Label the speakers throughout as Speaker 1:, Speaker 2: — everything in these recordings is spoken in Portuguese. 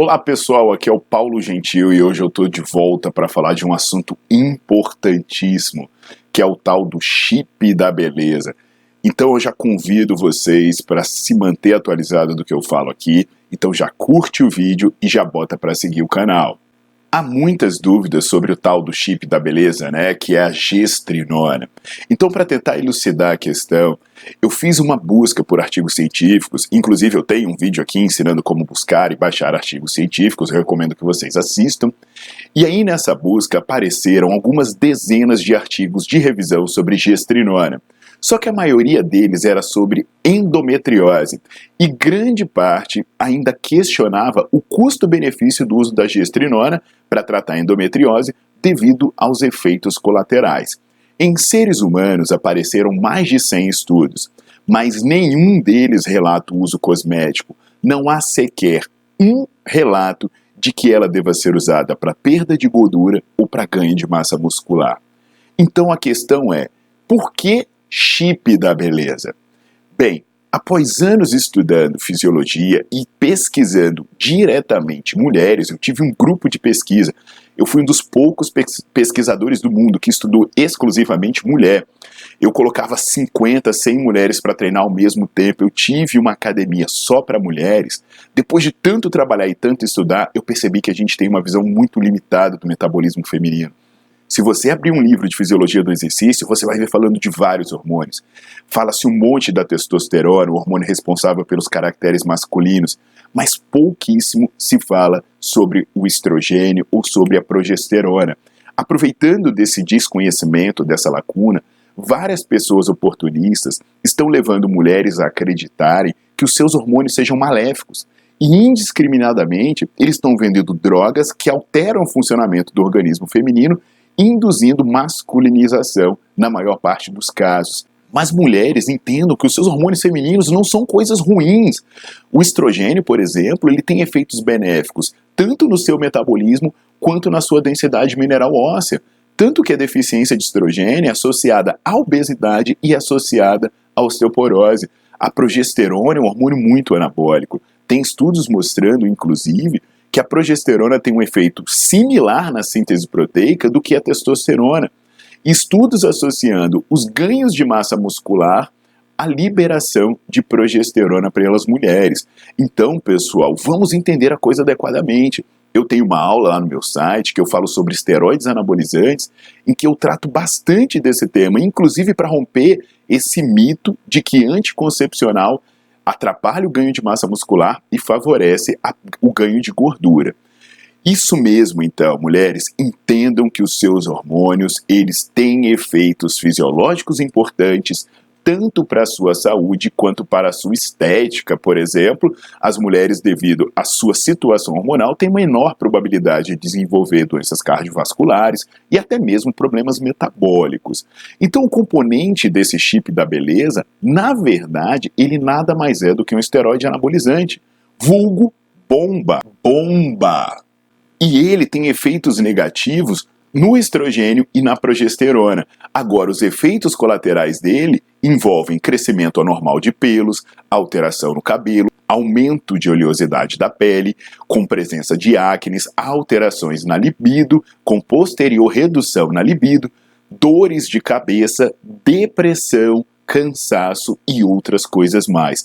Speaker 1: Olá pessoal, aqui é o Paulo Gentil e hoje eu estou de volta para falar de um assunto importantíssimo, que é o tal do chip da beleza. Então eu já convido vocês para se manter atualizado do que eu falo aqui, então já curte o vídeo e já bota para seguir o canal. Há muitas dúvidas sobre o tal do chip da beleza, né, que é a gestrinona. Então, para tentar elucidar a questão, eu fiz uma busca por artigos científicos, inclusive eu tenho um vídeo aqui ensinando como buscar e baixar artigos científicos, eu recomendo que vocês assistam. E aí nessa busca apareceram algumas dezenas de artigos de revisão sobre gestrinona. Só que a maioria deles era sobre endometriose e grande parte ainda questionava o custo-benefício do uso da gestrinona para tratar a endometriose devido aos efeitos colaterais. Em seres humanos apareceram mais de 100 estudos, mas nenhum deles relata o uso cosmético. Não há sequer um relato de que ela deva ser usada para perda de gordura ou para ganho de massa muscular. Então a questão é: por que chip da beleza? Bem, após anos estudando fisiologia e pesquisando diretamente mulheres, eu tive um grupo de pesquisa. Eu fui um dos poucos pesquisadores do mundo que estudou exclusivamente mulher. Eu colocava 50, 100 mulheres para treinar ao mesmo tempo. Eu tive uma academia só para mulheres. Depois de tanto trabalhar e tanto estudar, eu percebi que a gente tem uma visão muito limitada do metabolismo feminino. Se você abrir um livro de fisiologia do exercício, você vai ver falando de vários hormônios. Fala-se um monte da testosterona, o hormônio responsável pelos caracteres masculinos, mas pouquíssimo se fala sobre o estrogênio ou sobre a progesterona. Aproveitando desse desconhecimento, dessa lacuna, várias pessoas oportunistas estão levando mulheres a acreditarem que os seus hormônios sejam maléficos. E indiscriminadamente, eles estão vendendo drogas que alteram o funcionamento do organismo feminino induzindo masculinização na maior parte dos casos. Mas mulheres entendam que os seus hormônios femininos não são coisas ruins. O estrogênio, por exemplo, ele tem efeitos benéficos tanto no seu metabolismo quanto na sua densidade mineral óssea. Tanto que a deficiência de estrogênio é associada à obesidade e associada à osteoporose. A progesterona é um hormônio muito anabólico. Tem estudos mostrando, inclusive, que a progesterona tem um efeito similar na síntese proteica do que a testosterona. Estudos associando os ganhos de massa muscular à liberação de progesterona para as mulheres. Então, pessoal, vamos entender a coisa adequadamente. Eu tenho uma aula lá no meu site que eu falo sobre esteroides anabolizantes, em que eu trato bastante desse tema, inclusive para romper esse mito de que anticoncepcional atrapalha o ganho de massa muscular e favorece a, o ganho de gordura. Isso mesmo, então, mulheres, entendam que os seus hormônios, eles têm efeitos fisiológicos importantes tanto para a sua saúde quanto para a sua estética, por exemplo, as mulheres, devido à sua situação hormonal, têm menor probabilidade de desenvolver doenças cardiovasculares e até mesmo problemas metabólicos. Então, o componente desse chip da beleza, na verdade, ele nada mais é do que um esteroide anabolizante, vulgo bomba, bomba. E ele tem efeitos negativos no estrogênio e na progesterona. Agora, os efeitos colaterais dele envolvem crescimento anormal de pelos, alteração no cabelo, aumento de oleosidade da pele, com presença de acnes, alterações na libido, com posterior redução na libido, dores de cabeça, depressão, cansaço e outras coisas mais.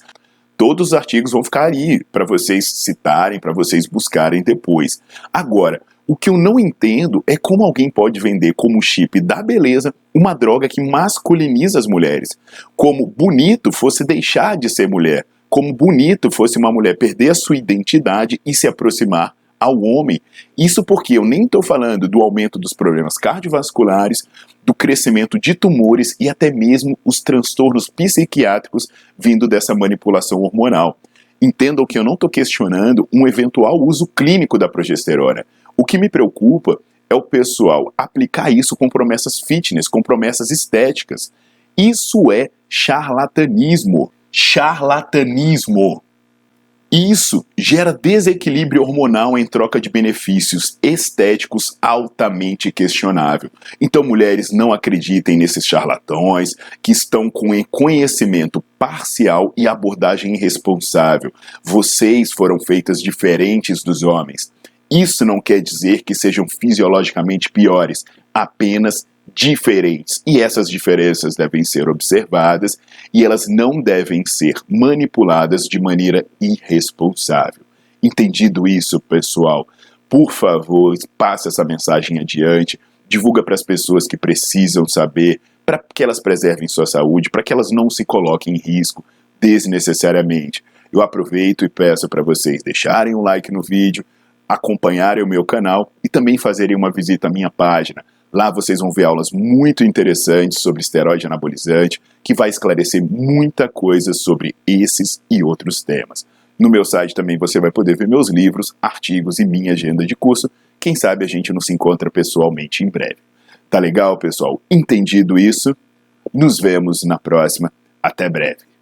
Speaker 1: Todos os artigos vão ficar aí para vocês citarem, para vocês buscarem depois. Agora, o que eu não entendo é como alguém pode vender como chip da beleza uma droga que masculiniza as mulheres. Como bonito fosse deixar de ser mulher. Como bonito fosse uma mulher perder a sua identidade e se aproximar ao homem. Isso porque eu nem estou falando do aumento dos problemas cardiovasculares, do crescimento de tumores e até mesmo os transtornos psiquiátricos vindo dessa manipulação hormonal. Entendam que eu não estou questionando um eventual uso clínico da progesterona. O que me preocupa é o pessoal aplicar isso com promessas fitness, com promessas estéticas. Isso é charlatanismo. Charlatanismo. Isso gera desequilíbrio hormonal em troca de benefícios estéticos altamente questionável. Então, mulheres, não acreditem nesses charlatões que estão com conhecimento parcial e abordagem irresponsável. Vocês foram feitas diferentes dos homens. Isso não quer dizer que sejam fisiologicamente piores, apenas diferentes. E essas diferenças devem ser observadas e elas não devem ser manipuladas de maneira irresponsável. Entendido isso, pessoal? Por favor, passe essa mensagem adiante, divulga para as pessoas que precisam saber, para que elas preservem sua saúde, para que elas não se coloquem em risco desnecessariamente. Eu aproveito e peço para vocês deixarem um like no vídeo, acompanharem o meu canal e também fazerem uma visita à minha página Lá vocês vão ver aulas muito interessantes sobre esteroide anabolizante, que vai esclarecer muita coisa sobre esses e outros temas. No meu site também você vai poder ver meus livros, artigos e minha agenda de curso. Quem sabe a gente não se encontra pessoalmente em breve. Tá legal, pessoal? Entendido isso? Nos vemos na próxima. Até breve.